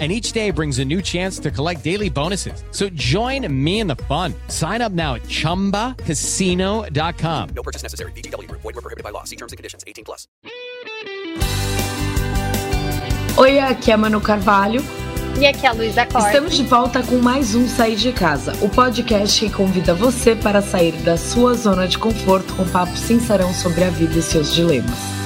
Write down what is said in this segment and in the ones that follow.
And each day brings a new chance to collect daily bonuses. So join me in the fun. Sign up now at chumbacasino.com. No purchase necessary. BGW. Void were prohibited by law. See terms and conditions. 18 plus. Oi, aqui é a Manu Carvalho. E aqui é a Luísa Costa. Estamos de volta com mais um Sair de Casa, o podcast que convida você para sair da sua zona de conforto com papo sincerão sobre a vida e seus dilemas.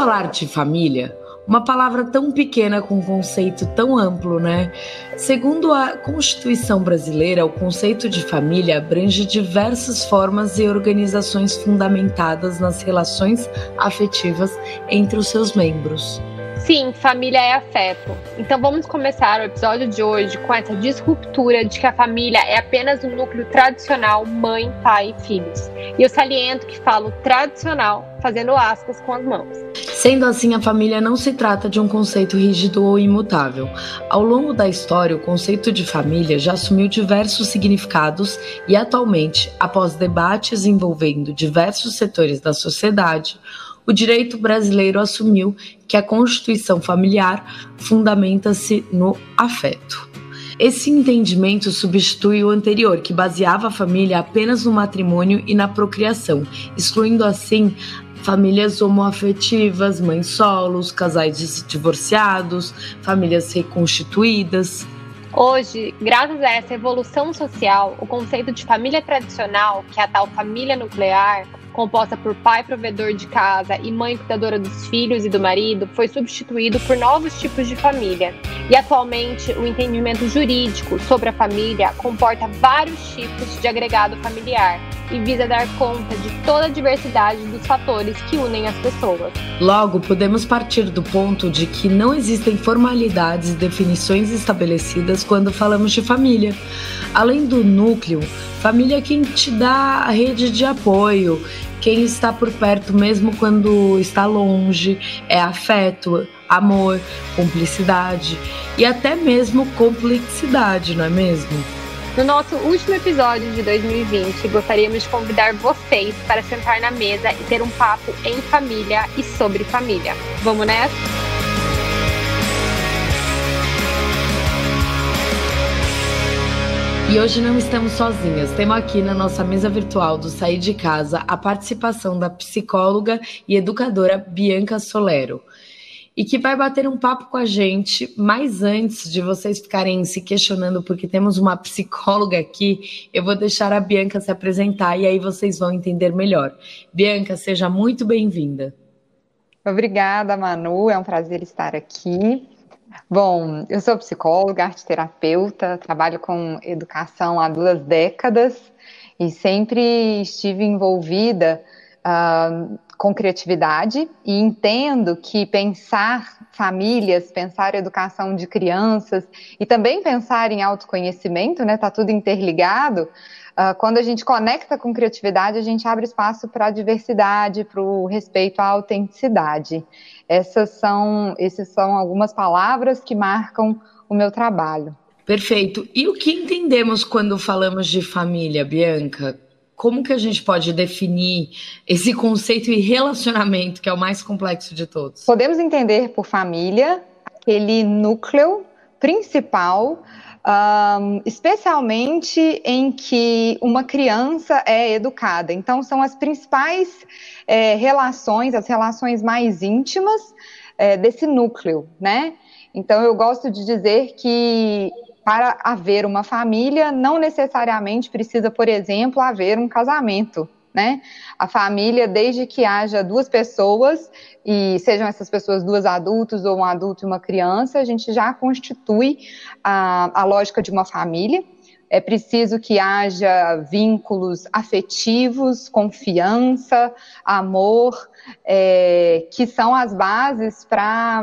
Falar de família? Uma palavra tão pequena com um conceito tão amplo, né? Segundo a Constituição brasileira, o conceito de família abrange diversas formas e organizações fundamentadas nas relações afetivas entre os seus membros. Sim, família é afeto. Então vamos começar o episódio de hoje com essa disruptura de que a família é apenas um núcleo tradicional mãe, pai e filhos. E eu saliento que falo tradicional, fazendo aspas com as mãos. Sendo assim, a família não se trata de um conceito rígido ou imutável. Ao longo da história, o conceito de família já assumiu diversos significados e, atualmente, após debates envolvendo diversos setores da sociedade, o direito brasileiro assumiu que a constituição familiar fundamenta-se no afeto. Esse entendimento substitui o anterior, que baseava a família apenas no matrimônio e na procriação, excluindo assim famílias homoafetivas, mães solos, casais divorciados, famílias reconstituídas. Hoje, graças a essa evolução social, o conceito de família tradicional, que é a tal família nuclear, composta por pai provedor de casa e mãe cuidadora dos filhos e do marido, foi substituído por novos tipos de família. E atualmente, o entendimento jurídico sobre a família comporta vários tipos de agregado familiar e visa dar conta de toda a diversidade dos fatores que unem as pessoas. Logo, podemos partir do ponto de que não existem formalidades e definições estabelecidas quando falamos de família. Além do núcleo, família é quem te dá a rede de apoio, quem está por perto mesmo quando está longe, é afeto, amor, cumplicidade e até mesmo complexidade, não é mesmo? No nosso último episódio de 2020, gostaríamos de convidar vocês para sentar na mesa e ter um papo em família e sobre família. Vamos nessa? E hoje não estamos sozinhas. Temos aqui na nossa mesa virtual do Sair de Casa a participação da psicóloga e educadora Bianca Solero e que vai bater um papo com a gente. Mas antes de vocês ficarem se questionando, porque temos uma psicóloga aqui, eu vou deixar a Bianca se apresentar e aí vocês vão entender melhor. Bianca, seja muito bem-vinda. Obrigada, Manu. É um prazer estar aqui. Bom, eu sou psicóloga, arteterapeuta, trabalho com educação há duas décadas e sempre estive envolvida uh, com criatividade e entendo que pensar famílias, pensar educação de crianças e também pensar em autoconhecimento, né? Tá tudo interligado. Uh, quando a gente conecta com criatividade, a gente abre espaço para a diversidade, para o respeito à autenticidade. Essas são, essas são algumas palavras que marcam o meu trabalho. Perfeito. E o que entendemos quando falamos de família, Bianca? Como que a gente pode definir esse conceito e relacionamento, que é o mais complexo de todos? Podemos entender por família aquele núcleo principal, um, especialmente em que uma criança é educada. Então, são as principais é, relações, as relações mais íntimas é, desse núcleo, né? Então, eu gosto de dizer que para haver uma família, não necessariamente precisa, por exemplo, haver um casamento. Né? A família, desde que haja duas pessoas, e sejam essas pessoas duas adultos ou um adulto e uma criança, a gente já constitui a, a lógica de uma família. É preciso que haja vínculos afetivos, confiança, amor, é, que são as bases para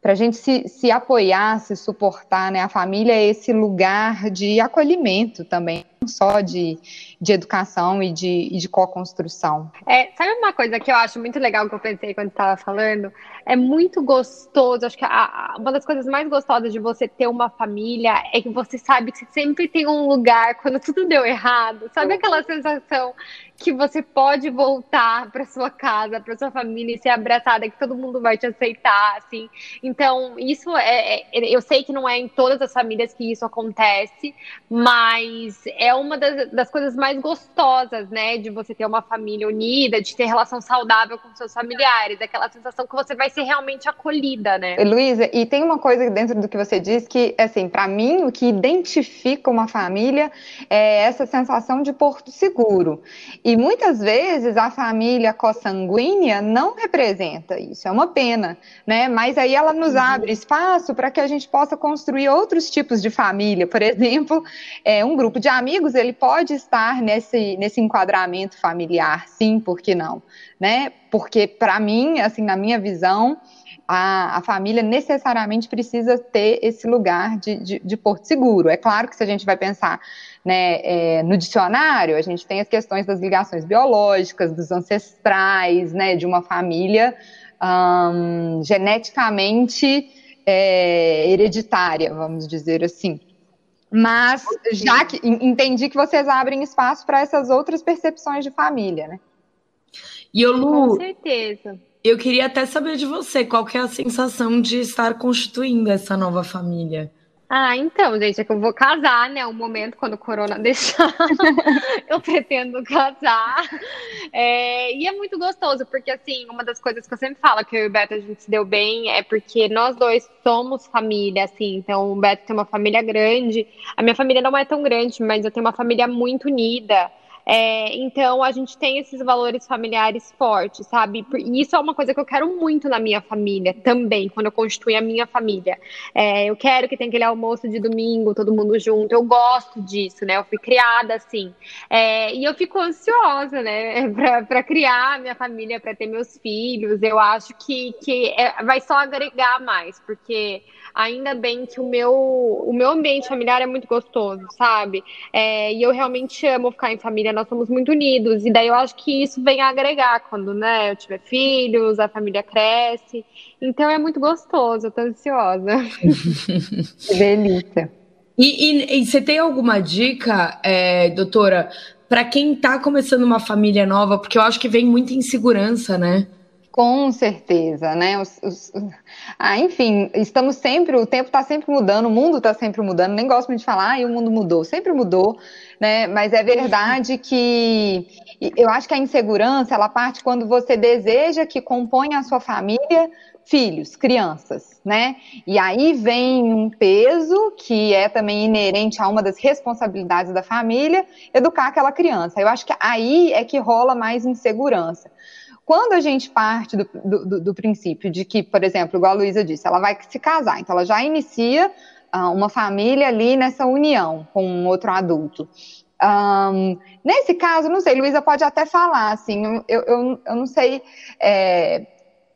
para a gente se, se apoiar, se suportar, né? A família é esse lugar de acolhimento também, não só de, de educação e de, e de co-construção. É, sabe uma coisa que eu acho muito legal que eu pensei quando estava falando? É muito gostoso, acho que a, a, uma das coisas mais gostosas de você ter uma família é que você sabe que você sempre tem um lugar quando tudo deu errado. Sabe aquela sensação que você pode voltar para sua casa, para sua família e ser abraçada, que todo mundo vai te aceitar, assim. Então, isso é, é, eu sei que não é em todas as famílias que isso acontece, mas é uma das, das, coisas mais gostosas, né, de você ter uma família unida, de ter relação saudável com seus familiares, aquela sensação que você vai ser realmente acolhida, né? Luísa, e tem uma coisa dentro do que você diz que, assim, para mim, o que identifica uma família é essa sensação de porto seguro. E muitas vezes a família consanguínea não representa isso, é uma pena, né? Mas aí ela nos uhum. abre espaço para que a gente possa construir outros tipos de família. Por exemplo, é, um grupo de amigos, ele pode estar nesse, nesse enquadramento familiar, sim, por que não? Né? Porque, para mim, assim, na minha visão, a, a, família necessariamente precisa ter esse lugar de, de, de, porto seguro. É claro que se a gente vai pensar né, é, no dicionário, a gente tem as questões das ligações biológicas, dos ancestrais, né, de uma família um, geneticamente é, hereditária, vamos dizer assim. Mas já que entendi que vocês abrem espaço para essas outras percepções de família, né? E eu, Lu, Com certeza. Eu queria até saber de você, qual que é a sensação de estar constituindo essa nova família? Ah, então, gente, é que eu vou casar, né? O momento quando o corona deixar, eu pretendo casar. É, e é muito gostoso, porque assim, uma das coisas que eu sempre falo que eu e o Beto a gente se deu bem é porque nós dois somos família, assim. Então, o Beto tem uma família grande. A minha família não é tão grande, mas eu tenho uma família muito unida. É, então a gente tem esses valores familiares fortes, sabe? E isso é uma coisa que eu quero muito na minha família também, quando eu constitui a minha família. É, eu quero que tenha aquele almoço de domingo, todo mundo junto. Eu gosto disso, né? Eu fui criada assim. É, e eu fico ansiosa, né? para criar minha família, para ter meus filhos. Eu acho que, que é, vai só agregar mais, porque ainda bem que o meu, o meu ambiente familiar é muito gostoso, sabe? É, e eu realmente amo ficar em família, nós somos muito unidos. E daí eu acho que isso vem a agregar quando né, eu tiver filhos, a família cresce. Então é muito gostoso, eu tô ansiosa. que delícia. E, e, e, você tem alguma dica, é, doutora, para quem está começando uma família nova? Porque eu acho que vem muita insegurança, né? Com certeza, né? Os, os, ah, enfim, estamos sempre, o tempo está sempre mudando, o mundo está sempre mudando. Nem gosto muito de falar, e o mundo mudou, sempre mudou, né? Mas é verdade que eu acho que a insegurança ela parte quando você deseja que componha a sua família filhos, crianças, né? E aí vem um peso que é também inerente a uma das responsabilidades da família, educar aquela criança. Eu acho que aí é que rola mais insegurança. Quando a gente parte do, do, do, princípio de que, por exemplo, igual a Luísa disse, ela vai se casar, então ela já inicia uma família ali nessa união com um outro adulto. Um, nesse caso, não sei, Luísa pode até falar, assim, eu, eu, eu não sei é,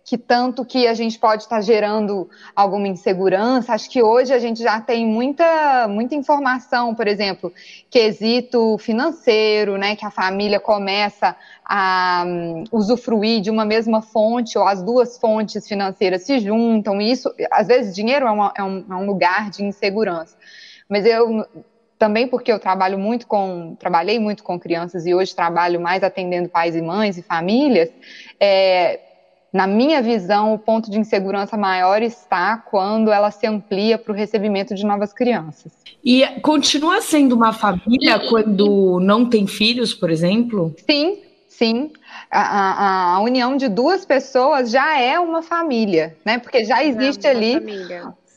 que tanto que a gente pode estar gerando alguma insegurança. Acho que hoje a gente já tem muita, muita informação, por exemplo, quesito financeiro, né, que a família começa a um, usufruir de uma mesma fonte ou as duas fontes financeiras se juntam. E isso, às vezes, dinheiro é, uma, é, um, é um lugar de insegurança. Mas eu também porque eu trabalho muito com, trabalhei muito com crianças e hoje trabalho mais atendendo pais e mães e famílias. É, na minha visão, o ponto de insegurança maior está quando ela se amplia para o recebimento de novas crianças. E continua sendo uma família quando não tem filhos, por exemplo? Sim, sim. A, a, a, união de duas pessoas já é uma família, né? Porque já existe ali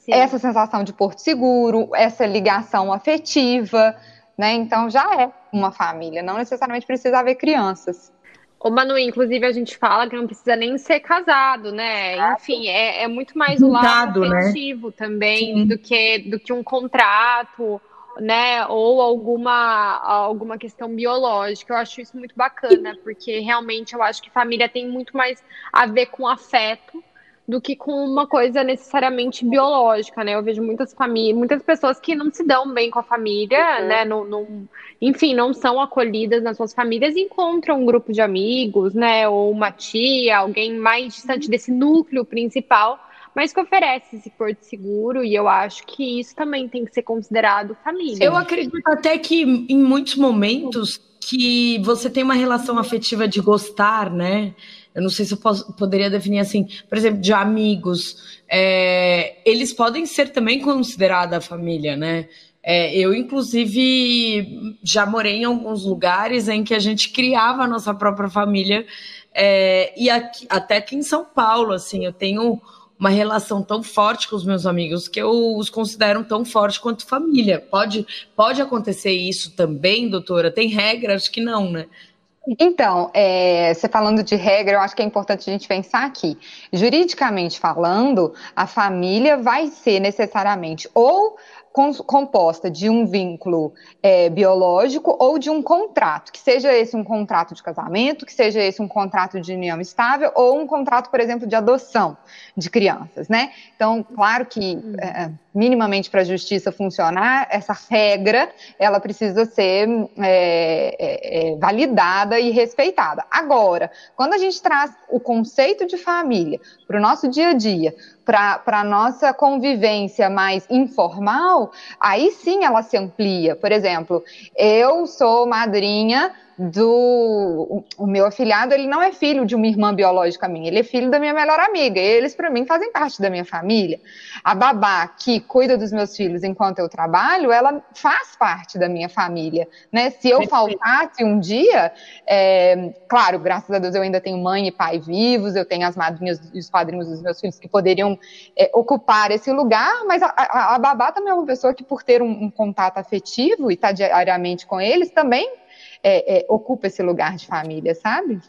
essa sensação de porto seguro, essa ligação afetiva, né? Então já é uma família. Não necessariamente precisa haver crianças. Ô, Manu, inclusive a gente fala que não precisa nem ser casado, né? Enfim, é, é muito mais o lado né? afetivo né? também do que, do que um contrato, né? Ou alguma, alguma questão biológica. Eu acho isso muito bacana, porque realmente eu acho que família tem muito mais a ver com afeto do que com uma coisa necessariamente biológica, né? Eu vejo muitas famílias, muitas pessoas que não se dão bem com a família, uhum. né? Não, não, enfim, não são acolhidas nas suas famílias e encontram um grupo de amigos, né? Ou uma tia, alguém mais distante desse núcleo principal, mas que oferece esse porto seguro, e eu acho que isso também tem que ser considerado família. Eu acredito até que em muitos momentos que você tem uma relação afetiva de gostar, né? Eu não sei se eu posso, poderia definir assim, por exemplo, de amigos, é, eles podem ser também considerados a família, né? É, eu, inclusive, já morei em alguns lugares em que a gente criava a nossa própria família, é, e aqui, até aqui em São Paulo, assim, eu tenho uma relação tão forte com os meus amigos que eu os considero tão forte quanto família. Pode, pode acontecer isso também, doutora? Tem regras que não, né? Então, é, você falando de regra, eu acho que é importante a gente pensar aqui. Juridicamente falando, a família vai ser necessariamente ou composta de um vínculo é, biológico ou de um contrato, que seja esse um contrato de casamento, que seja esse um contrato de união estável ou um contrato, por exemplo, de adoção de crianças, né? Então, claro que hum. é, minimamente para a justiça funcionar, essa regra ela precisa ser é, é, é, validada e respeitada. Agora, quando a gente traz o conceito de família para o nosso dia a dia, para a nossa convivência mais informal, aí sim ela se amplia. Por exemplo, eu sou madrinha do o meu afilhado, ele não é filho de uma irmã biológica minha, ele é filho da minha melhor amiga. E eles para mim fazem parte da minha família. A babá que cuida dos meus filhos enquanto eu trabalho, ela faz parte da minha família, né? Se eu faltasse um dia, é, claro, graças a Deus eu ainda tenho mãe e pai vivos, eu tenho as madrinhas e os padrinhos dos meus filhos que poderiam é, ocupar esse lugar, mas a, a, a, babá também é uma pessoa que por ter um, um contato afetivo e estar tá diariamente com eles também é, é, ocupa esse lugar de família, sabe?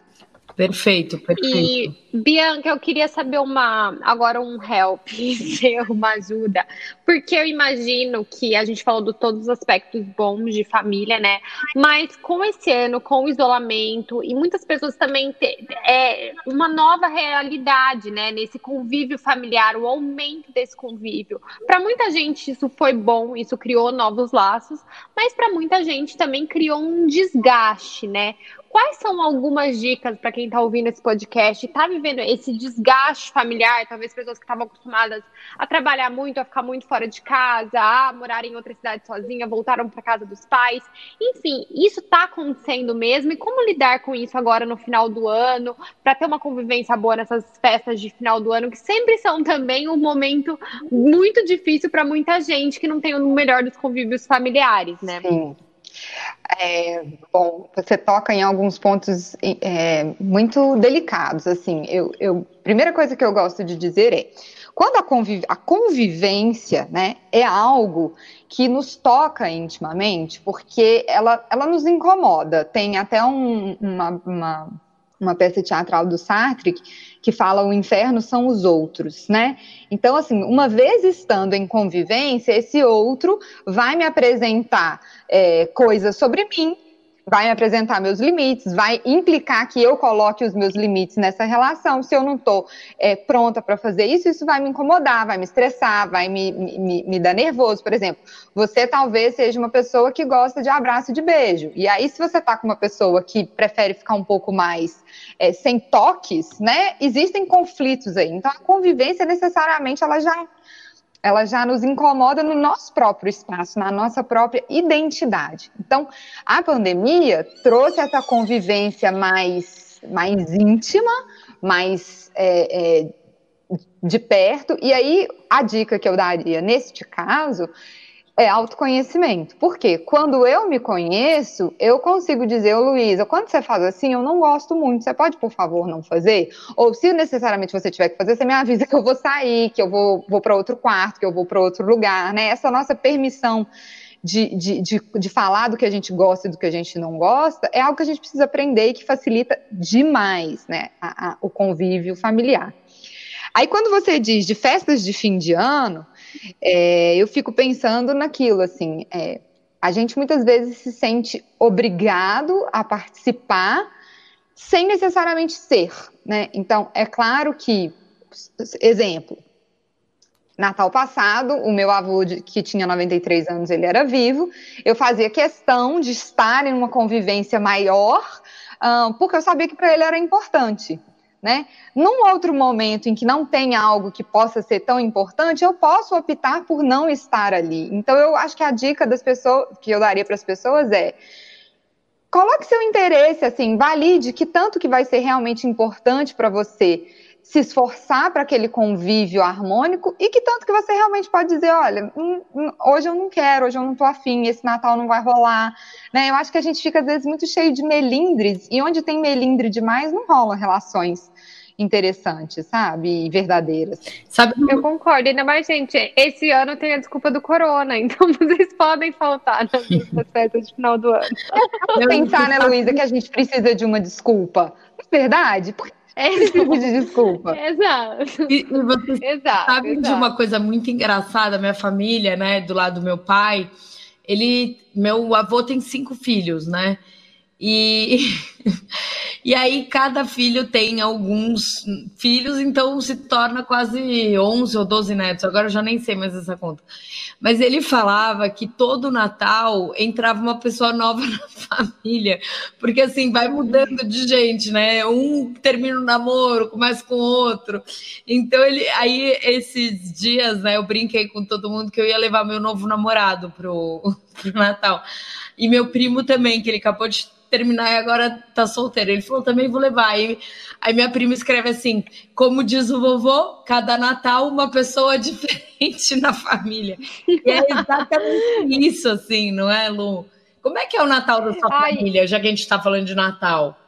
Perfeito, perfeito. E, Bianca, eu queria saber uma agora um help, uma ajuda, porque eu imagino que a gente falou de todos os aspectos bons de família, né? Mas com esse ano, com o isolamento, e muitas pessoas também é, uma nova realidade, né? Nesse convívio familiar, o aumento desse convívio. Para muita gente isso foi bom, isso criou novos laços, mas para muita gente também criou um desgaste, né? Quais são algumas dicas para quem está ouvindo esse podcast e está vivendo esse desgaste familiar? Talvez pessoas que estavam acostumadas a trabalhar muito, a ficar muito fora de casa, a morar em outra cidade sozinha, voltaram para casa dos pais. Enfim, isso está acontecendo mesmo. E como lidar com isso agora no final do ano, para ter uma convivência boa nessas festas de final do ano, que sempre são também um momento muito difícil para muita gente que não tem o melhor dos convívios familiares, né? Sim. É, bom, você toca em alguns pontos é, muito delicados. Assim, eu, eu, primeira coisa que eu gosto de dizer é quando a, conviv a convivência, né, é algo que nos toca intimamente, porque ela, ela nos incomoda. Tem até um, uma, uma uma peça teatral do Sartre que fala o inferno são os outros, né? Então, assim, uma vez estando em convivência, esse outro vai me apresentar é, coisas sobre mim vai me apresentar meus limites, vai implicar que eu coloque os meus limites nessa relação. Se eu não estou é, pronta para fazer isso, isso vai me incomodar, vai me estressar, vai me, me, me dar nervoso. Por exemplo, você talvez seja uma pessoa que gosta de abraço e de beijo. E aí, se você está com uma pessoa que prefere ficar um pouco mais é, sem toques, né? Existem conflitos aí. Então, a convivência necessariamente ela já ela já nos incomoda no nosso próprio espaço, na nossa própria identidade. Então, a pandemia trouxe essa convivência mais, mais íntima, mais é, é, de perto. E aí, a dica que eu daria neste caso é autoconhecimento. Porque quando eu me conheço, eu consigo dizer, ô Luísa, quando você faz assim, eu não gosto muito. Você pode, por favor, não fazer? Ou se necessariamente você tiver que fazer, você me avisa que eu vou sair, que eu vou, vou para outro quarto, que eu vou para outro lugar, né? Essa nossa permissão de, de, de, de, falar do que a gente gosta e do que a gente não gosta, é algo que a gente precisa aprender e que facilita demais né, a, a, o convívio familiar. Aí, quando você diz de festas de fim de ano, é, eu fico pensando naquilo, assim, é, a gente muitas vezes se sente obrigado a participar sem necessariamente ser, né? Então, é claro que exemplo, Natal passado, o meu avô, que tinha 93 anos, ele era vivo. Eu fazia questão de estar em uma convivência maior, porque eu sabia que para ele era importante. Né? Num outro momento em que não tem algo que possa ser tão importante, eu posso optar por não estar ali. Então, eu acho que a dica das pessoas que eu daria para as pessoas é coloque seu interesse, assim, valide que tanto que vai ser realmente importante para você se esforçar para aquele convívio harmônico e que tanto que você realmente pode dizer, olha, hum, hum, hoje eu não quero, hoje eu não estou afim, esse Natal não vai rolar, né? Eu acho que a gente fica às vezes muito cheio de melindres e onde tem melindre demais não rola relações interessantes, sabe? E verdadeiras. Sabe? Eu concordo. Ainda mais, gente, esse ano tem a desculpa do corona, então vocês podem faltar nas festas de final do ano. Vamos pensar, né, Luísa, que a gente precisa de uma desculpa. É verdade? Por é esse tipo de desculpa. Exato. E, e você exato, sabe exato. de uma coisa muito engraçada, minha família, né, do lado do meu pai, ele, meu avô tem cinco filhos, né? E, e aí cada filho tem alguns filhos, então se torna quase 11 ou 12 netos. Agora eu já nem sei mais essa conta. Mas ele falava que todo Natal entrava uma pessoa nova na família, porque assim vai mudando de gente, né? Um termina o um namoro, começa com outro. Então ele aí esses dias, né, eu brinquei com todo mundo que eu ia levar meu novo namorado pro, pro Natal. E meu primo também, que ele acabou de terminar e agora tá solteiro. Ele falou, também vou levar. Aí, aí minha prima escreve assim: como diz o vovô, cada Natal uma pessoa diferente na família. E é exatamente isso, assim, não é, Lu? Como é que é o Natal da sua Ai. família, já que a gente está falando de Natal?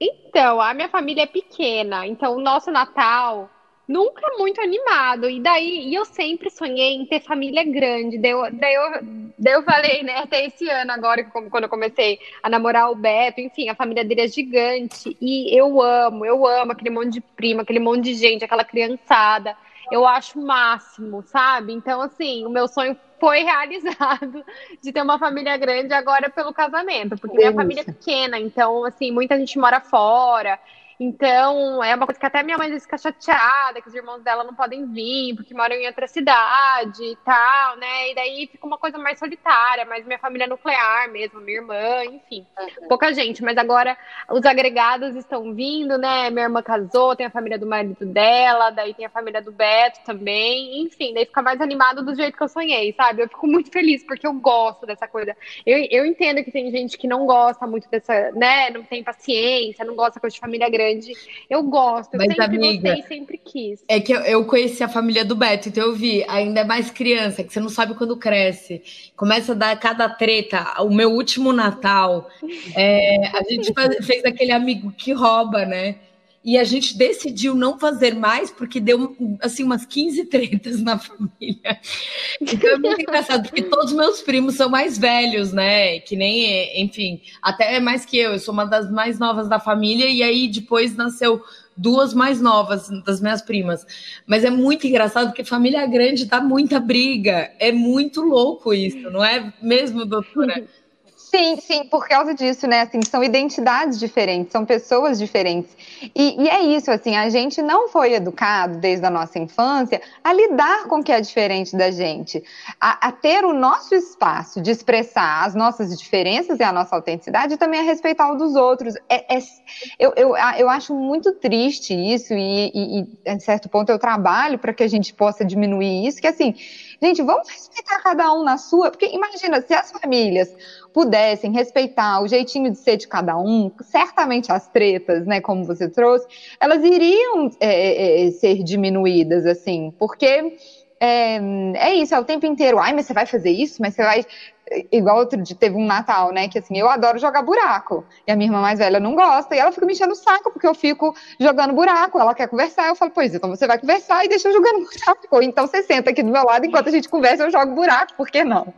Então, a minha família é pequena, então o nosso Natal nunca muito animado. E daí, e eu sempre sonhei em ter família grande. Daí eu, daí eu, daí eu falei, né, até esse ano agora, quando eu comecei a namorar o Beto, enfim, a família dele é gigante. E eu amo, eu amo aquele monte de prima, aquele monte de gente, aquela criançada. Eu acho o máximo, sabe? Então, assim, o meu sonho foi realizado de ter uma família grande agora pelo casamento, porque minha família é pequena, então, assim, muita gente mora fora. Então, é uma coisa que até minha mãe fica chateada, que os irmãos dela não podem vir, porque moram em outra cidade e tal, né? E daí fica uma coisa mais solitária, mais minha família nuclear mesmo, minha irmã, enfim. Uhum. Pouca gente, mas agora os agregados estão vindo, né? Minha irmã casou, tem a família do marido dela, daí tem a família do Beto também, enfim, daí fica mais animado do jeito que eu sonhei, sabe? Eu fico muito feliz porque eu gosto dessa coisa. Eu, eu entendo que tem gente que não gosta muito dessa, né? Não tem paciência, não gosta coisa de família grande grande. Eu gosto, eu Mas, sempre amiga, gostei, sempre quis. É que eu, eu conheci a família do Beto, então eu vi, ainda é mais criança, que você não sabe quando cresce. Começa a dar cada treta. O meu último Natal, é, a gente faz, fez aquele amigo que rouba, né? E a gente decidiu não fazer mais porque deu assim umas 15 tretas na família. Então é muito engraçado, porque todos meus primos são mais velhos, né? Que nem, enfim, até mais que eu. Eu sou uma das mais novas da família, e aí depois nasceu duas mais novas das minhas primas. Mas é muito engraçado porque família grande dá muita briga. É muito louco isso, não é mesmo, doutora? Sim, sim, por causa disso, né? Assim, são identidades diferentes, são pessoas diferentes. E, e, é isso, assim, a gente não foi educado desde a nossa infância a lidar com o que é diferente da gente, a, a ter o nosso espaço de expressar as nossas diferenças e a nossa autenticidade e também a respeitar o dos outros. É, é, eu, eu, eu acho muito triste isso e, e, e, a certo ponto, eu trabalho para que a gente possa diminuir isso, que assim, gente, vamos respeitar cada um na sua, porque imagina, se as famílias pudessem respeitar o jeitinho de ser de cada um, certamente as tretas, né, como você trouxe, elas iriam é, é, é, ser diminuídas, assim, porque é, é, isso, é o tempo inteiro, ai, mas você vai fazer isso, mas você vai. Igual outro dia teve um Natal, né? Que assim, eu adoro jogar buraco. E a minha irmã mais velha não gosta, e ela fica me enchendo o saco, porque eu fico jogando buraco, ela quer conversar, eu falo, pois então você vai conversar e deixa eu jogando buraco. Ou então você senta aqui do meu lado enquanto a gente conversa, eu jogo buraco, por que não?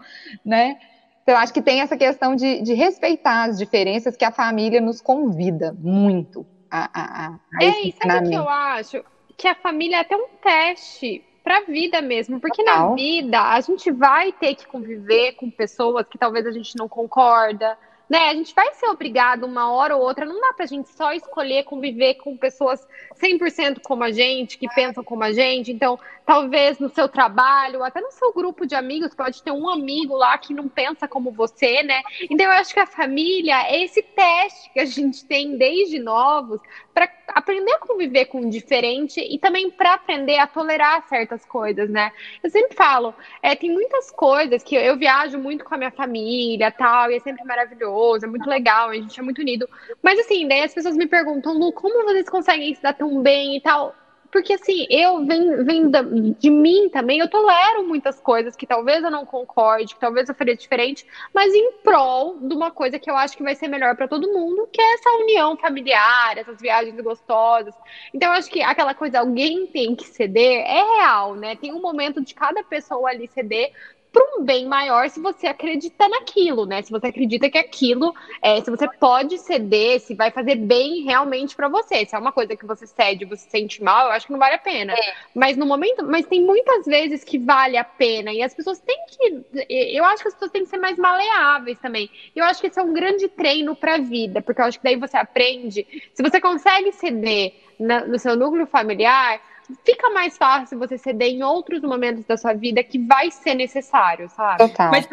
Né? Então, eu acho que tem essa questão de, de respeitar as diferenças que a família nos convida muito a, a, a É, e sabe o que eu acho? Que a família é até um teste para a vida mesmo, porque Total. na vida a gente vai ter que conviver com pessoas que talvez a gente não concorda, né? A gente vai ser obrigado uma hora ou outra, não dá pra gente só escolher conviver com pessoas 100% como a gente, que pensam como a gente. Então, talvez no seu trabalho, até no seu grupo de amigos, pode ter um amigo lá que não pensa como você, né? Então, eu acho que a família é esse teste que a gente tem desde novos para aprender a conviver com o diferente e também para aprender a tolerar certas coisas, né? Eu sempre falo, é, tem muitas coisas que eu viajo muito com a minha família, tal, e é sempre maravilhoso, é muito legal, a gente é muito unido. Mas assim, daí as pessoas me perguntam, Lu, como vocês conseguem se dar tão bem e tal? Porque assim, eu da, de mim também, eu tolero muitas coisas que talvez eu não concorde, que talvez eu faria diferente, mas em prol de uma coisa que eu acho que vai ser melhor para todo mundo, que é essa união familiar, essas viagens gostosas. Então eu acho que aquela coisa, alguém tem que ceder, é real, né? Tem um momento de cada pessoa ali ceder, para um bem maior se você acredita naquilo, né? Se você acredita que aquilo, é, se você pode ceder, se vai fazer bem realmente para você. Se é uma coisa que você cede, você sente mal, eu acho que não vale a pena. É. Mas no momento, mas tem muitas vezes que vale a pena e as pessoas têm que, eu acho que as pessoas têm que ser mais maleáveis também. Eu acho que esse é um grande treino para a vida, porque eu acho que daí você aprende, se você consegue ceder na, no seu núcleo familiar, fica mais fácil você ceder em outros momentos da sua vida que vai ser necessário, sabe? Total. Mas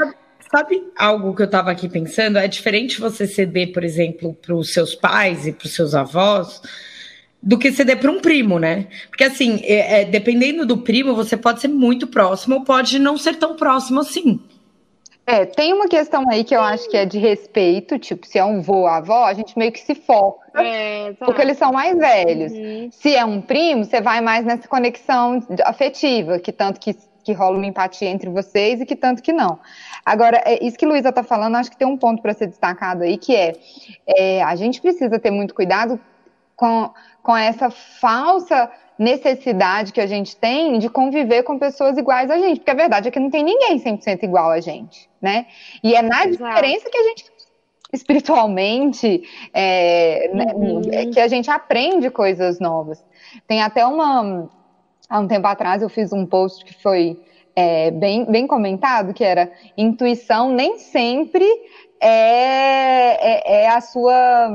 sabe algo que eu estava aqui pensando? É diferente você ceder, por exemplo, para os seus pais e para os seus avós do que ceder para um primo, né? Porque assim, é, é, dependendo do primo, você pode ser muito próximo ou pode não ser tão próximo assim. É, tem uma questão aí que eu acho que é de respeito, tipo, se é um vô, avó, a gente meio que se foca, é, porque eles são mais velhos. Uhum. Se é um primo, você vai mais nessa conexão afetiva, que tanto que, que rola uma empatia entre vocês e que tanto que não. Agora, é, isso que Luísa tá falando, acho que tem um ponto para ser destacado aí, que é, é, a gente precisa ter muito cuidado com, com essa falsa necessidade que a gente tem de conviver com pessoas iguais a gente, porque a verdade é que não tem ninguém 100% igual a gente, né? E é na Exato. diferença que a gente espiritualmente é, né, uhum. né, que a gente aprende coisas novas. Tem até uma há um tempo atrás eu fiz um post que foi é, bem, bem comentado, que era intuição nem sempre é, é, é, a sua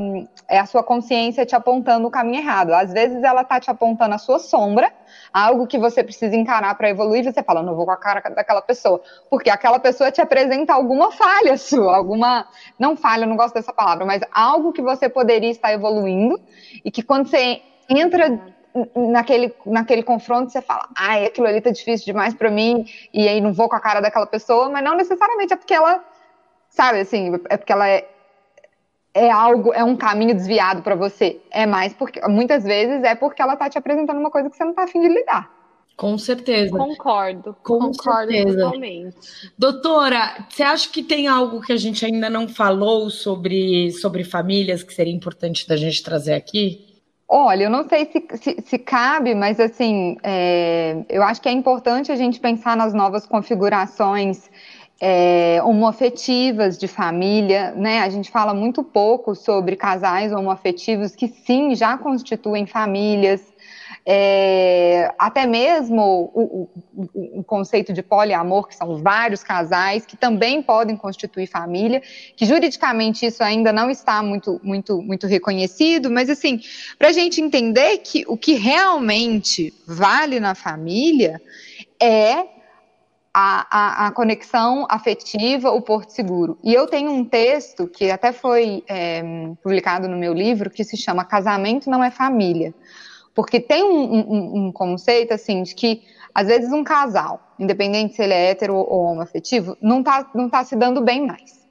é a sua consciência te apontando o caminho errado. Às vezes ela tá te apontando a sua sombra, algo que você precisa encarar para evoluir, você fala, não vou com a cara daquela pessoa, porque aquela pessoa te apresenta alguma falha sua, alguma não falha, não gosto dessa palavra, mas algo que você poderia estar evoluindo e que quando você entra naquele, naquele confronto você fala, ai, aquilo ali tá difícil demais para mim, e aí não vou com a cara daquela pessoa, mas não necessariamente é porque ela Sabe assim, é porque ela é, é algo, é um caminho desviado para você. É mais porque muitas vezes é porque ela tá te apresentando uma coisa que você não tá afim de lidar. Com certeza. Concordo. Com concordo certeza. totalmente. Doutora, você acha que tem algo que a gente ainda não falou sobre, sobre famílias que seria importante da gente trazer aqui? Olha, eu não sei se, se, se cabe, mas assim, é, eu acho que é importante a gente pensar nas novas configurações é, homoafetivas de família, né? A gente fala muito pouco sobre casais homoafetivos que sim já constituem famílias. É, até mesmo o, o, o, conceito de poliamor, que são vários casais que também podem constituir família, que juridicamente isso ainda não está muito, muito, muito reconhecido, mas assim, para a gente entender que o que realmente vale na família é a, a, a, conexão afetiva, o porto seguro. E eu tenho um texto que até foi é, publicado no meu livro que se chama Casamento não é família. Porque tem um, um, um, conceito assim de que às vezes um casal, independente se ele é hétero ou homoafetivo, não está não tá se dando bem mais.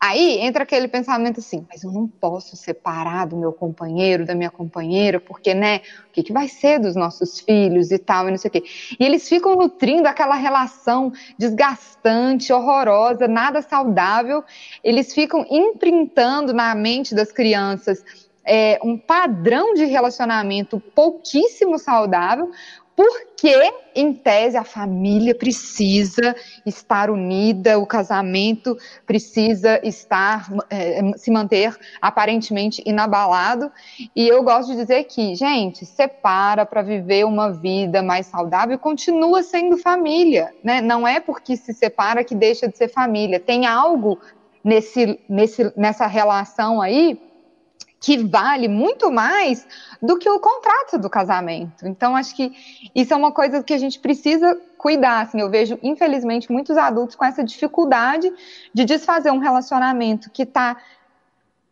Aí entra aquele pensamento assim, mas eu não posso separar do meu companheiro, da minha companheira, porque, né, o que, que vai ser dos nossos filhos e tal, e não sei o quê. E eles ficam nutrindo aquela relação desgastante, horrorosa, nada saudável. Eles ficam imprintando na mente das crianças é, um padrão de relacionamento pouquíssimo saudável, porque, em tese, a família precisa estar unida, o casamento precisa estar, é, se manter aparentemente inabalado. E eu gosto de dizer que, gente, separa para viver uma vida mais saudável e continua sendo família. Né? Não é porque se separa que deixa de ser família. Tem algo nesse, nesse, nessa relação aí que vale muito mais do que o contrato do casamento. Então, acho que isso é uma coisa que a gente precisa cuidar. Assim, eu vejo, infelizmente, muitos adultos com essa dificuldade de desfazer um relacionamento que está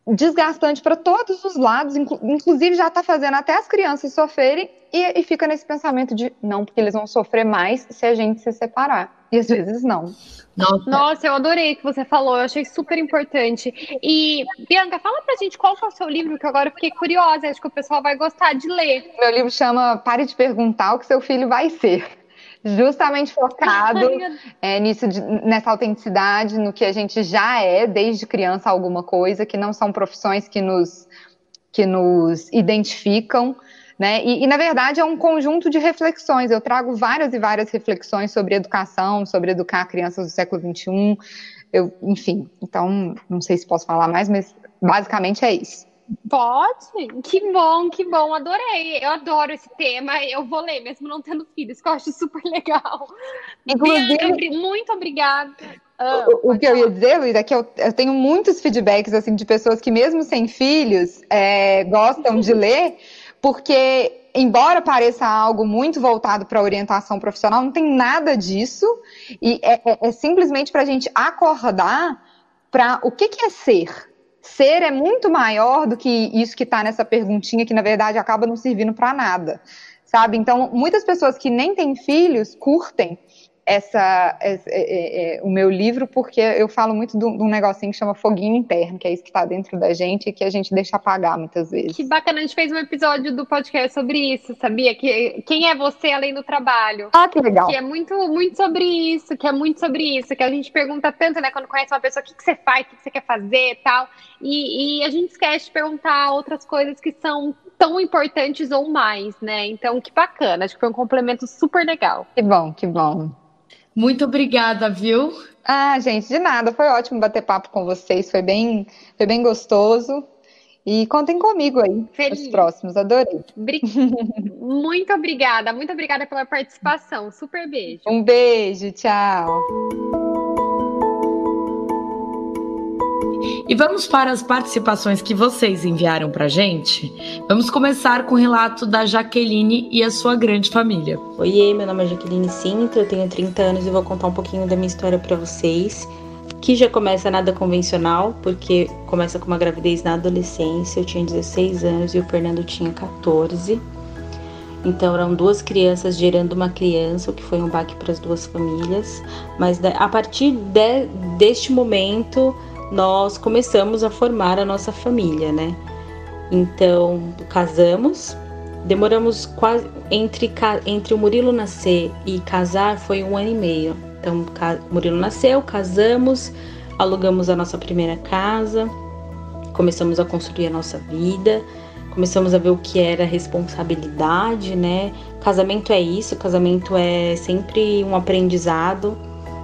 desgastante para todos os lados, inclusive já está fazendo até as crianças sofrerem e, e, fica nesse pensamento de não, porque eles vão sofrer mais se a gente se separar. E às vezes não. Nossa. Nossa, eu adorei o que você falou, eu achei super importante. E, Bianca, fala pra gente qual foi o seu livro, que agora eu fiquei curiosa, acho que o pessoal vai gostar de ler. Meu livro chama Pare de Perguntar o que seu filho vai ser justamente focado é, nisso, de, nessa autenticidade, no que a gente já é desde criança alguma coisa, que não são profissões que nos, que nos identificam, né? E, e, na verdade é um conjunto de reflexões. Eu trago várias e várias reflexões sobre educação, sobre educar crianças do século XXI. Eu, enfim, então não sei se posso falar mais, mas basicamente é isso. Pode? Que bom, que bom, adorei. Eu adoro esse tema. Eu vou ler, mesmo não tendo filhos, que eu acho super legal. Inclusive, Bianca, muito obrigada. Ah, o, o que eu ia dizer, Luísa, é que eu, eu, tenho muitos feedbacks assim de pessoas que, mesmo sem filhos, é, gostam de ler, porque, embora pareça algo muito voltado para orientação profissional, não tem nada disso. E é, é, é simplesmente para a gente acordar para o que, que é ser ser é muito maior do que isso que está nessa perguntinha, que na verdade acaba não servindo para nada, sabe? Então, muitas pessoas que nem têm filhos curtem essa, essa é, é, é, o meu livro, porque eu falo muito de um negocinho que chama foguinho interno, que é isso que está dentro da gente e que a gente deixa apagar muitas vezes. Que bacana, a gente fez um episódio do podcast sobre isso, sabia? Que quem é você além do trabalho? Ah, que legal. Que é muito, muito sobre isso, que é muito sobre isso, que a gente pergunta tanto, né, quando conhece uma pessoa, o que, que você faz, o que, que você quer fazer e tal, e, e a gente esquece de perguntar outras coisas que são tão importantes ou mais, né? Então, que bacana, acho que foi um complemento super legal. Que bom, que bom. Muito obrigada, viu? Ah, gente, de nada. Foi ótimo bater papo com vocês. Foi bem, foi bem gostoso. E contem comigo aí Feliz. os próximos. Adorei. Muito obrigada. Muito obrigada pela participação. Super beijo. Um beijo. Tchau. E vamos para as participações que vocês enviaram para gente. Vamos começar com o relato da Jaqueline e a sua grande família. Oi, meu nome é Jaqueline Sinto, eu tenho 30 anos e vou contar um pouquinho da minha história para vocês. Que já começa nada convencional, porque começa com uma gravidez na adolescência. Eu tinha 16 anos e o Fernando tinha 14. Então eram duas crianças gerando uma criança, o que foi um baque para as duas famílias. Mas a partir de, deste momento nós começamos a formar a nossa família, né? Então, casamos, demoramos quase entre entre o Murilo nascer e casar foi um ano e meio. Então, Murilo nasceu, casamos, alugamos a nossa primeira casa, começamos a construir a nossa vida, começamos a ver o que era responsabilidade, né? Casamento é isso, casamento é sempre um aprendizado.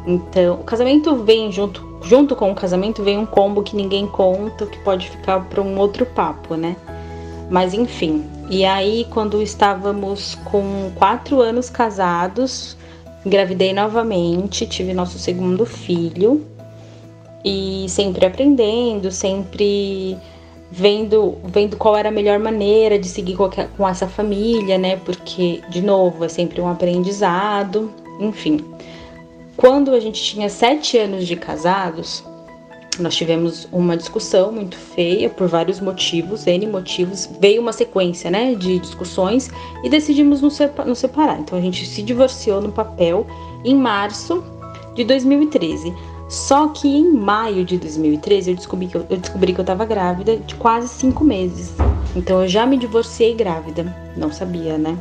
Então, o casamento vem junto junto com o casamento vem um combo que ninguém conta, que pode ficar para um outro papo, né? Mas enfim. E aí, quando estávamos com quatro anos casados, engravidei novamente, tive nosso segundo filho e sempre aprendendo, sempre vendo, vendo qual era a melhor maneira de seguir com, essa família, né? Porque, de novo, é sempre um aprendizado, enfim. Quando a gente tinha sete anos de casados, nós tivemos uma discussão muito feia por vários motivos, N motivos. Veio uma sequência né, de discussões e decidimos nos separar. Então a gente se divorciou no papel em março de 2013. Só que em maio de 2013 eu descobri que eu, eu descobri que eu estava grávida de quase cinco meses. Então eu já me divorciei grávida. Não sabia, né?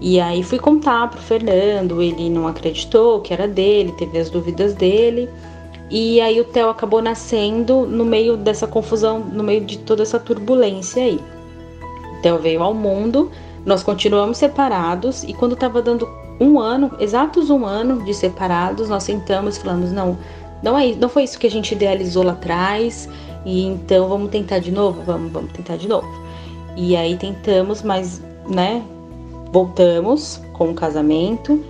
E aí fui contar pro Fernando, ele não acreditou que era dele, teve as dúvidas dele. E aí o Theo acabou nascendo no meio dessa confusão, no meio de toda essa turbulência aí. O Theo veio ao mundo, nós continuamos separados e quando estava dando um ano, exatos um ano de separados, nós sentamos e falamos, não, não é não foi isso que a gente idealizou lá atrás, e então vamos tentar de novo, vamos, vamos tentar de novo. E aí tentamos, mas, né, Voltamos com o casamento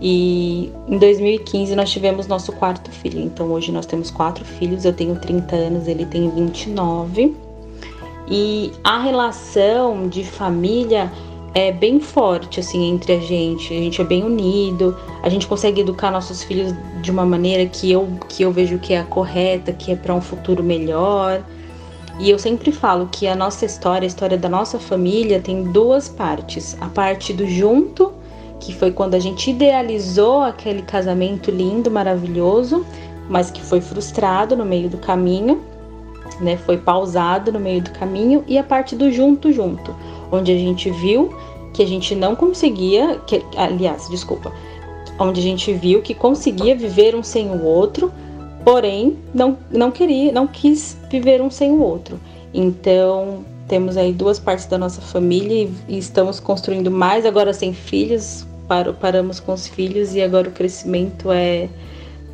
E em 2015 nós tivemos nosso quarto filho. Então hoje nós temos quatro filhos. Eu tenho 30 anos, ele tem 29. E a relação de família é bem forte assim entre a gente. A gente é bem unido. A gente consegue educar nossos filhos de uma maneira que eu que eu vejo que é a correta, que é para um futuro melhor. E eu sempre falo que a nossa história, a história da nossa família tem duas partes. A parte do junto que foi quando a gente idealizou aquele casamento lindo, maravilhoso, mas que foi frustrado no meio do caminho, né? Foi pausado no meio do caminho e a parte do junto junto, onde a gente viu que a gente não conseguia, que, aliás, desculpa, onde a gente viu que conseguia viver um sem o outro, porém não, não queria, não quis viver um sem o outro. Então, temos aí duas partes da nossa família e, e estamos construindo mais agora sem filhos, paramos com os filhos e agora o crescimento é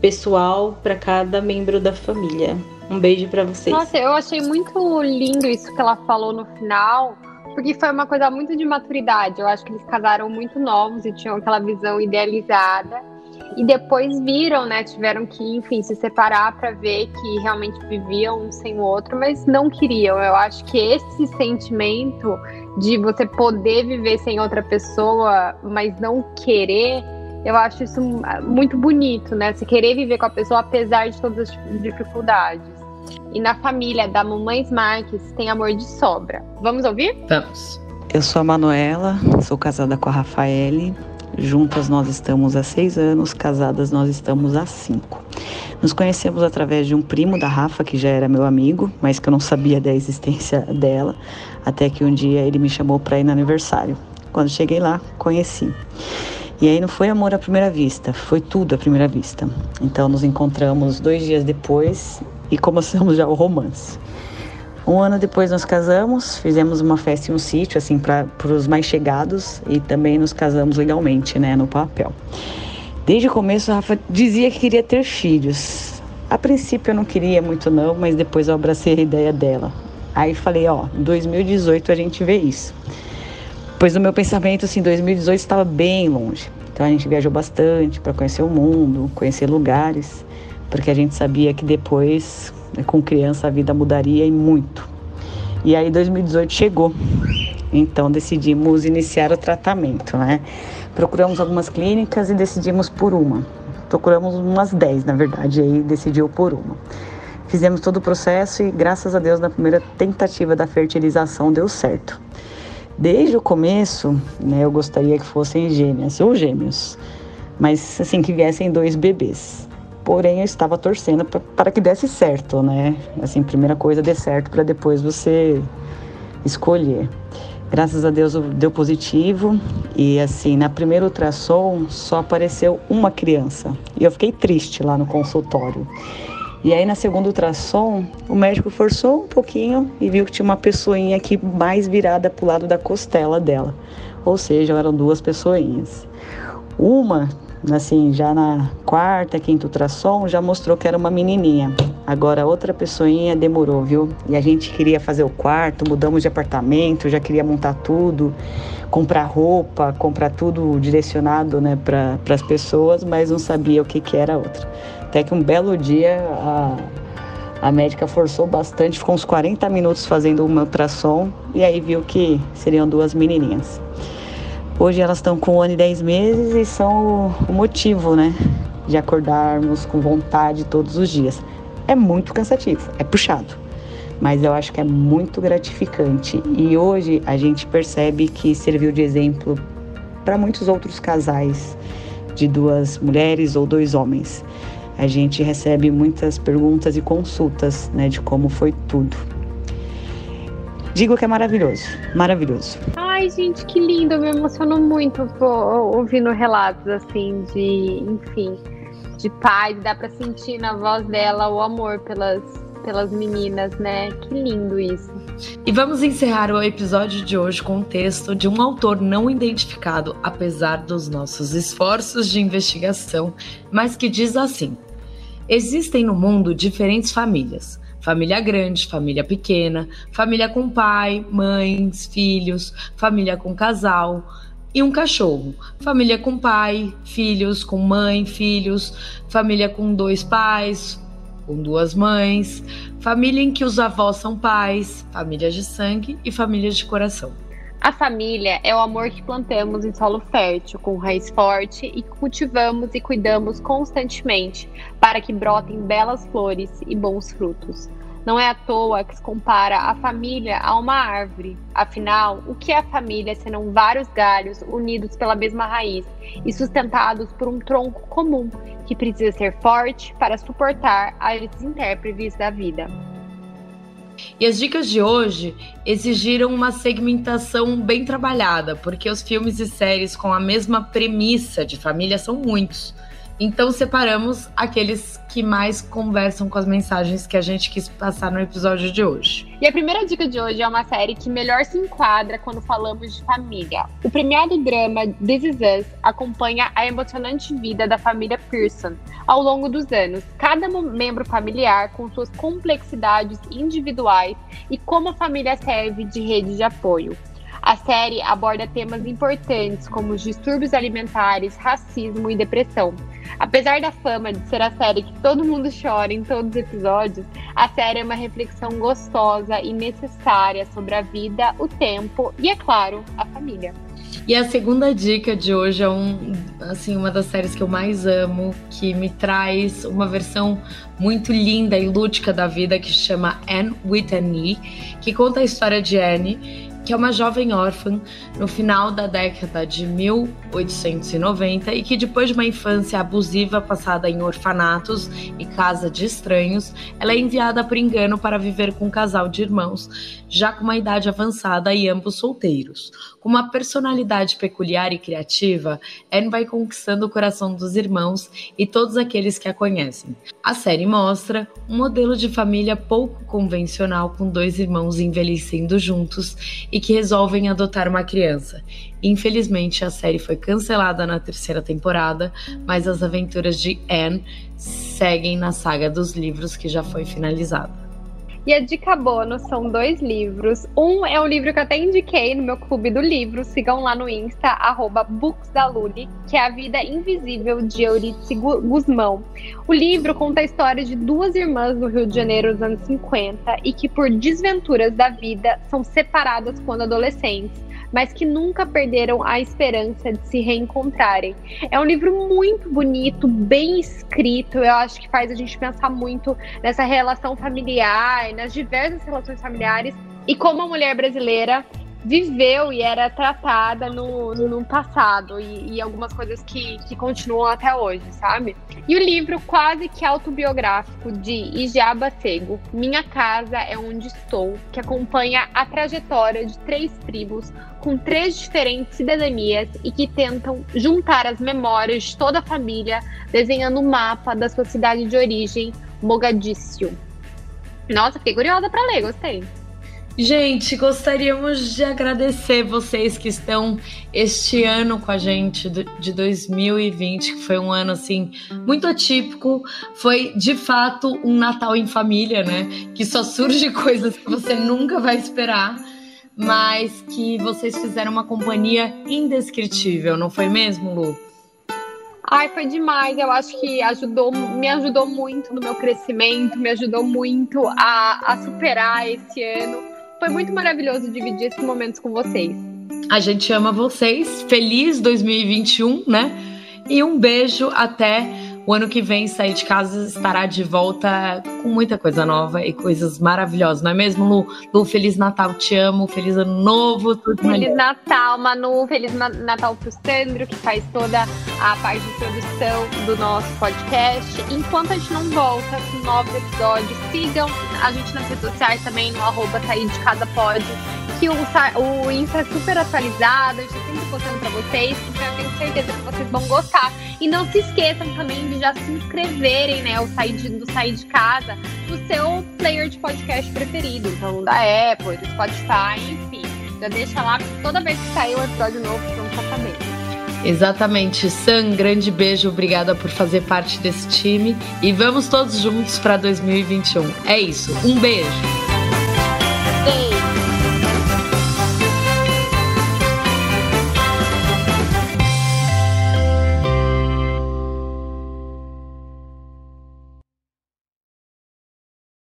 pessoal para cada membro da família. Um beijo para vocês. Nossa, eu achei muito lindo isso que ela falou no final, porque foi uma coisa muito de maturidade. Eu acho que eles casaram muito novos e tinham aquela visão idealizada. E depois viram, né? Tiveram que, enfim, se separar para ver que realmente viviam um sem o outro, mas não queriam. Eu acho que esse sentimento de você poder viver sem outra pessoa, mas não querer, eu acho isso muito bonito, né? Você querer viver com a pessoa apesar de todas as dificuldades. E na família da Mamães Marques tem amor de sobra. Vamos ouvir? Vamos. Eu sou a Manuela, sou casada com a Rafaele. Juntas nós estamos há seis anos, casadas nós estamos há cinco. Nos conhecemos através de um primo da Rafa, que já era meu amigo, mas que eu não sabia da existência dela, até que um dia ele me chamou para ir no aniversário. Quando cheguei lá, conheci. E aí não foi amor à primeira vista, foi tudo à primeira vista. Então nos encontramos dois dias depois e começamos já o romance. Um ano depois nós casamos, fizemos uma festa em um sítio, assim, para os mais chegados e também nos casamos legalmente, né, no papel. Desde o começo, a Rafa dizia que queria ter filhos. A princípio eu não queria muito não, mas depois eu abracei a ideia dela. Aí falei, ó, 2018 a gente vê isso. Pois no meu pensamento, assim, 2018 estava bem longe. Então a gente viajou bastante para conhecer o mundo, conhecer lugares, porque a gente sabia que depois com criança a vida mudaria e muito. E aí 2018 chegou. Então decidimos iniciar o tratamento, né? Procuramos algumas clínicas e decidimos por uma. Procuramos umas 10, na verdade, e aí decidiu por uma. Fizemos todo o processo e graças a Deus na primeira tentativa da fertilização deu certo. Desde o começo, né, eu gostaria que fossem gêmeas ou gêmeos, mas assim que viessem dois bebês. Porém, eu estava torcendo para que desse certo, né? Assim, primeira coisa, dê certo para depois você escolher. Graças a Deus deu positivo e assim, na primeira ultrassom só apareceu uma criança. E eu fiquei triste lá no consultório. E aí na segunda ultrassom, o médico forçou um pouquinho e viu que tinha uma pessoinha aqui mais virada para o lado da costela dela. Ou seja, eram duas pessoinhas. Uma assim, já na quarta, quinta ultrassom, já mostrou que era uma menininha. Agora outra pessoinha demorou, viu? E a gente queria fazer o quarto, mudamos de apartamento, já queria montar tudo, comprar roupa, comprar tudo direcionado, né, para as pessoas, mas não sabia o que que era outra. Até que um belo dia a a médica forçou bastante, ficou uns 40 minutos fazendo uma ultrassom e aí viu que seriam duas menininhas. Hoje elas estão com um ano e dez meses e são o, motivo, né, de acordarmos com vontade todos os dias. É muito cansativo, é puxado, mas eu acho que é muito gratificante. E hoje a gente percebe que serviu de exemplo para muitos outros casais de duas mulheres ou dois homens. A gente recebe muitas perguntas e consultas, né, de como foi tudo. Digo que é maravilhoso, maravilhoso. Ai, gente, que lindo, eu me emociono muito ouvindo relatos assim de, enfim, de paz, dá para sentir na voz dela o amor pelas pelas meninas, né? Que lindo isso. E vamos encerrar o episódio de hoje com um texto de um autor não identificado, apesar dos nossos esforços de investigação, mas que diz assim: Existem no mundo diferentes famílias família grande, família pequena, família com pai, mães, filhos, família com casal, e um cachorro. Família com pai, filhos com mãe, filhos, família com dois pais, com duas mães, família em que os avós são pais, famílias de sangue e famílias de coração. A família é o amor que plantamos em solo fértil, com raiz forte e cultivamos e cuidamos constantemente para que brotem belas flores e bons frutos. Não é à toa que se compara a família a uma árvore. Afinal, o que é a família senão vários galhos unidos pela mesma raiz e sustentados por um tronco comum que precisa ser forte para suportar as intérpretes da vida? E as dicas de hoje exigiram uma segmentação bem trabalhada, porque os filmes e séries com a mesma premissa de família são muitos. Então separamos aqueles que mais conversam com as mensagens que a gente quis passar no episódio de hoje. E a primeira dica de hoje é uma série que melhor se enquadra quando falamos de família. O premiado drama This Is Us acompanha a emocionante vida da família Pearson ao longo dos anos, cada membro familiar com suas complexidades individuais e como a família serve de rede de apoio. A série aborda temas importantes como os distúrbios alimentares, racismo e depressão. Apesar da fama de ser a série que todo mundo chora em todos os episódios, a série é uma reflexão gostosa e necessária sobre a vida, o tempo e, é claro, a família. E a segunda dica de hoje é um, assim, uma das séries que eu mais amo, que me traz uma versão muito linda e lúdica da vida que chama Anne with an E, que conta a história de Anne que é uma jovem órfã no final da década de 1890 e que, depois de uma infância abusiva passada em orfanatos e casa de estranhos, ela é enviada por engano para viver com um casal de irmãos, já com uma idade avançada e ambos solteiros. Com uma personalidade peculiar e criativa, Anne vai conquistando o coração dos irmãos e todos aqueles que a conhecem. A série mostra um modelo de família pouco convencional com dois irmãos envelhecendo juntos e que resolvem adotar uma criança. Infelizmente, a série foi cancelada na terceira temporada, mas as aventuras de Anne seguem na saga dos livros que já foi finalizada. E a dica bônus são dois livros. Um é um livro que eu até indiquei no meu clube do livro. Sigam lá no Insta, arroba booksdaluli, que é A Vida Invisível de Euridice Guzmão. O livro conta a história de duas irmãs no Rio de Janeiro nos anos 50 e que, por desventuras da vida, são separadas quando adolescentes mas que nunca perderam a esperança de se reencontrarem. É um livro muito bonito, bem escrito, eu acho que faz a gente pensar muito nessa relação familiar, nas diversas relações familiares e como a mulher brasileira viveu e era tratada no, no passado e, e, algumas coisas que, que continuam até hoje, sabe? E o livro quase que autobiográfico de Ijaba Sego, Minha Casa é Onde Estou, que acompanha a trajetória de três tribos com três diferentes cidadanias e que tentam juntar as memórias de toda a família, desenhando um mapa da sua cidade de origem, Mogadíscio. Nossa, fiquei curiosa para ler, gostei. Gente, gostaríamos de agradecer vocês que estão este ano com a gente de 2020, que foi um ano assim muito atípico. Foi de fato um Natal em família, né? Que só surge coisas que você nunca vai esperar, mas que vocês fizeram uma companhia indescritível, não foi mesmo, Lu? Ai, foi demais. Eu acho que ajudou, me ajudou muito no meu crescimento, me ajudou muito a, a superar esse ano foi muito maravilhoso dividir esses momentos com vocês. A gente ama vocês. Feliz 2021, né? E um beijo até o ano que vem, sair de casa estará de volta com muita coisa nova e coisas maravilhosas, não é mesmo, Lu? Lu, Feliz Natal, te amo, Feliz Ano Novo, tudo Feliz melhor. Natal, Manu, Feliz Natal pro Sandro, que faz toda a parte de produção do nosso podcast. Enquanto a gente não volta com novos episódios, sigam a gente nas redes sociais também, no arroba sair de casa pode que o, o Insta é super atualizado, a gente tá sempre postando pra vocês, então eu tenho certeza que vocês vão gostar. E não se esqueçam também de já se inscreverem, né, o sair de, do Sair de Casa, no seu player de podcast preferido, então da Apple, do Spotify, enfim. Já deixa lá, toda vez que sair um episódio novo, vocês vão ficar sabendo. Exatamente. Sam, grande beijo, obrigada por fazer parte desse time e vamos todos juntos para 2021. É isso. Um beijo.